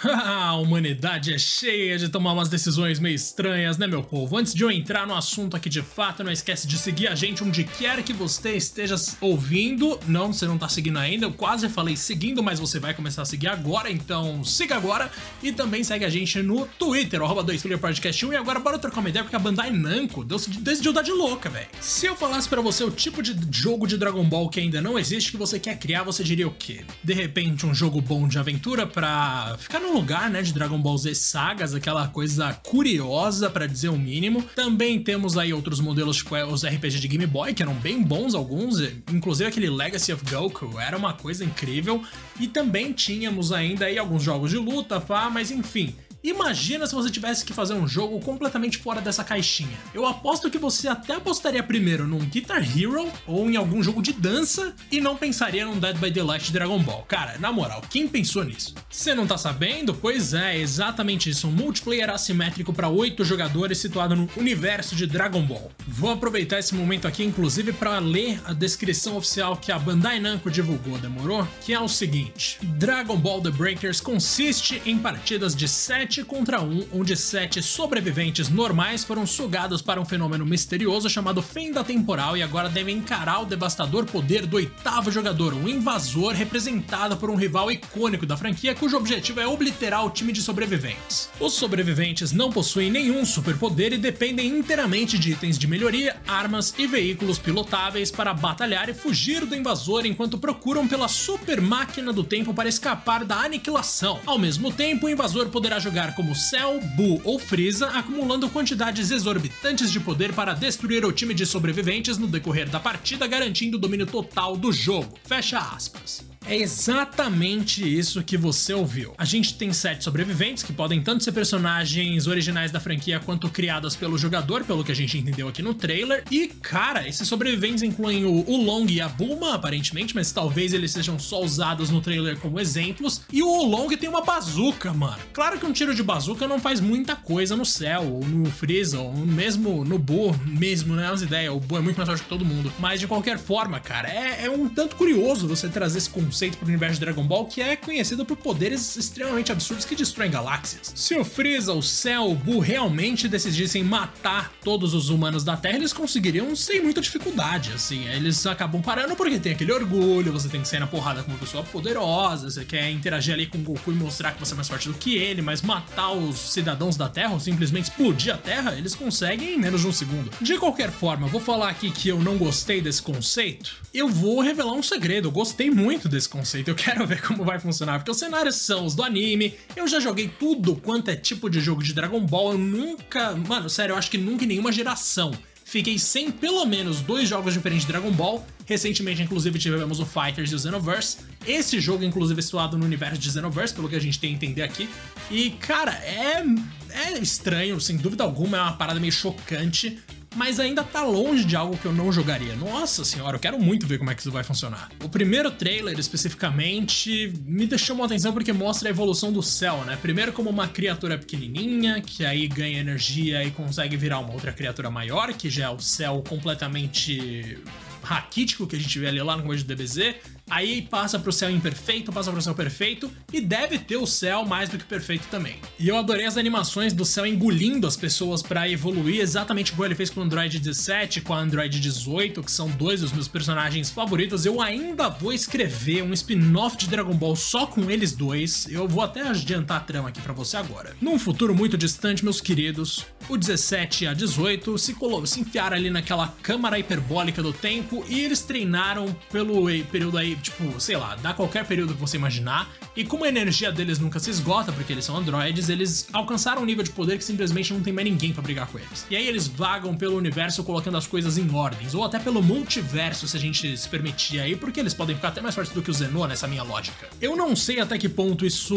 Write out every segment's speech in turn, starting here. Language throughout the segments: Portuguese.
A humanidade é cheia de tomar umas decisões meio estranhas, né, meu povo? Antes de eu entrar no assunto aqui de fato, não esquece de seguir a gente onde quer que você esteja ouvindo. Não, você não tá seguindo ainda, eu quase falei seguindo, mas você vai começar a seguir agora, então siga agora. E também segue a gente no Twitter, arroba 2 Podcast 1. E agora bora trocar uma ideia, porque a Bandai Namco decidiu dar de louca, velho. Se eu falasse para você o tipo de jogo de Dragon Ball que ainda não existe, que você quer criar, você diria o quê? De repente, um jogo bom de aventura pra ficar no lugar, né, de Dragon Ball Z sagas, aquela coisa curiosa para dizer o mínimo. Também temos aí outros modelos, tipo é, os RPG de Game Boy, que eram bem bons alguns, inclusive aquele Legacy of Goku era uma coisa incrível. E também tínhamos ainda aí alguns jogos de luta, pá, mas enfim, Imagina se você tivesse que fazer um jogo completamente fora dessa caixinha. Eu aposto que você até apostaria primeiro num Guitar Hero ou em algum jogo de dança e não pensaria num Dead by Daylight Dragon Ball. Cara, na moral, quem pensou nisso? Você não tá sabendo? Pois é, exatamente isso. Um multiplayer assimétrico para 8 jogadores situado no universo de Dragon Ball. Vou aproveitar esse momento aqui, inclusive, para ler a descrição oficial que a Bandai Namco divulgou, demorou? Que é o seguinte: Dragon Ball The Breakers consiste em partidas de 7 7 contra 1, onde 7 sobreviventes normais foram sugados para um fenômeno misterioso chamado Fenda Temporal e agora devem encarar o devastador poder do oitavo jogador, um invasor representado por um rival icônico da franquia cujo objetivo é obliterar o time de sobreviventes. Os sobreviventes não possuem nenhum superpoder e dependem inteiramente de itens de melhoria, armas e veículos pilotáveis para batalhar e fugir do invasor enquanto procuram pela super máquina do tempo para escapar da aniquilação. Ao mesmo tempo, o invasor poderá jogar jogar como Cell, Buu ou Frieza, acumulando quantidades exorbitantes de poder para destruir o time de sobreviventes no decorrer da partida, garantindo o domínio total do jogo. Fecha aspas. É exatamente isso que você ouviu. A gente tem sete sobreviventes que podem tanto ser personagens originais da franquia quanto criadas pelo jogador, pelo que a gente entendeu aqui no trailer. E, cara, esses sobreviventes incluem o, o Long e a Bulma, aparentemente, mas talvez eles sejam só usados no trailer como exemplos. E o Long tem uma bazuca, mano. Claro que um tiro de bazuca não faz muita coisa no céu, ou no Freeza, ou mesmo no Boo, mesmo, né? As ideias. O Boo é muito mais forte que todo mundo. Mas de qualquer forma, cara, é, é um tanto curioso você trazer esse pro universo de Dragon Ball, que é conhecido por poderes extremamente absurdos que destroem galáxias. Se o Freeza, o Cell, o Buu realmente decidissem matar todos os humanos da Terra, eles conseguiriam sem muita dificuldade, assim. Eles acabam parando porque tem aquele orgulho, você tem que sair na porrada com uma pessoa poderosa, você quer interagir ali com o Goku e mostrar que você é mais forte do que ele, mas matar os cidadãos da Terra ou simplesmente explodir a Terra, eles conseguem em menos de um segundo. De qualquer forma, vou falar aqui que eu não gostei desse conceito. Eu vou revelar um segredo, eu gostei muito desse conceito. Eu quero ver como vai funcionar, porque os cenários são os do anime. Eu já joguei tudo quanto é tipo de jogo de Dragon Ball. Eu nunca, mano, sério, eu acho que nunca em nenhuma geração fiquei sem pelo menos dois jogos diferentes de Dragon Ball. Recentemente, inclusive, tivemos o Fighters e o Xenoverse. Esse jogo, inclusive, é situado no universo de Xenoverse, pelo que a gente tem a entender aqui. E, cara, é, é estranho, sem dúvida alguma, é uma parada meio chocante mas ainda tá longe de algo que eu não jogaria. Nossa senhora, eu quero muito ver como é que isso vai funcionar. O primeiro trailer, especificamente, me deixou uma atenção porque mostra a evolução do céu, né? Primeiro como uma criatura pequenininha, que aí ganha energia e consegue virar uma outra criatura maior, que já é o céu completamente raquítico que a gente vê ali lá no começo do DBZ. Aí passa pro céu imperfeito, passa pro céu perfeito e deve ter o céu mais do que perfeito também. E eu adorei as animações do céu engolindo as pessoas para evoluir, exatamente como ele fez com o Android 17, com a Android 18, que são dois dos meus personagens favoritos. Eu ainda vou escrever um spin-off de Dragon Ball só com eles dois. Eu vou até adiantar a trama aqui para você agora. Num futuro muito distante, meus queridos, o 17 e a 18 se, se enfiaram ali naquela câmara hiperbólica do tempo e eles treinaram pelo período aí tipo, sei lá, dá qualquer período que você imaginar. E como a energia deles nunca se esgota, porque eles são androides, eles alcançaram um nível de poder que simplesmente não tem mais ninguém para brigar com eles. E aí eles vagam pelo universo colocando as coisas em ordens, ou até pelo multiverso, se a gente se permitir aí, porque eles podem ficar até mais fortes do que o Zenô nessa minha lógica. Eu não sei até que ponto isso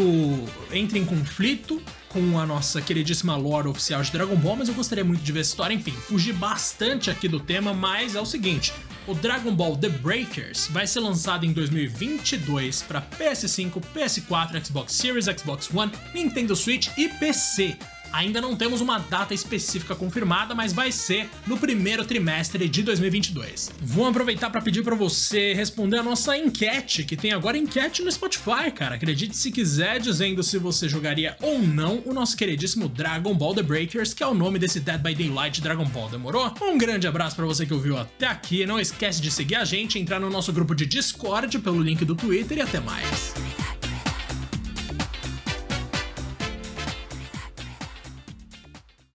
entra em conflito com a nossa queridíssima lore oficial de Dragon Ball, mas eu gostaria muito de ver essa história. Enfim, fugi bastante aqui do tema, mas é o seguinte: o Dragon Ball The Breakers vai ser lançado em 2022 para PS5, PS4, Xbox Series, Xbox One, Nintendo Switch e PC. Ainda não temos uma data específica confirmada, mas vai ser no primeiro trimestre de 2022. Vou aproveitar para pedir para você responder a nossa enquete, que tem agora enquete no Spotify, cara. Acredite se quiser, dizendo se você jogaria ou não o nosso queridíssimo Dragon Ball The Breakers, que é o nome desse Dead by Daylight Dragon Ball, demorou? Um grande abraço para você que ouviu até aqui. Não esquece de seguir a gente, entrar no nosso grupo de Discord pelo link do Twitter e até mais.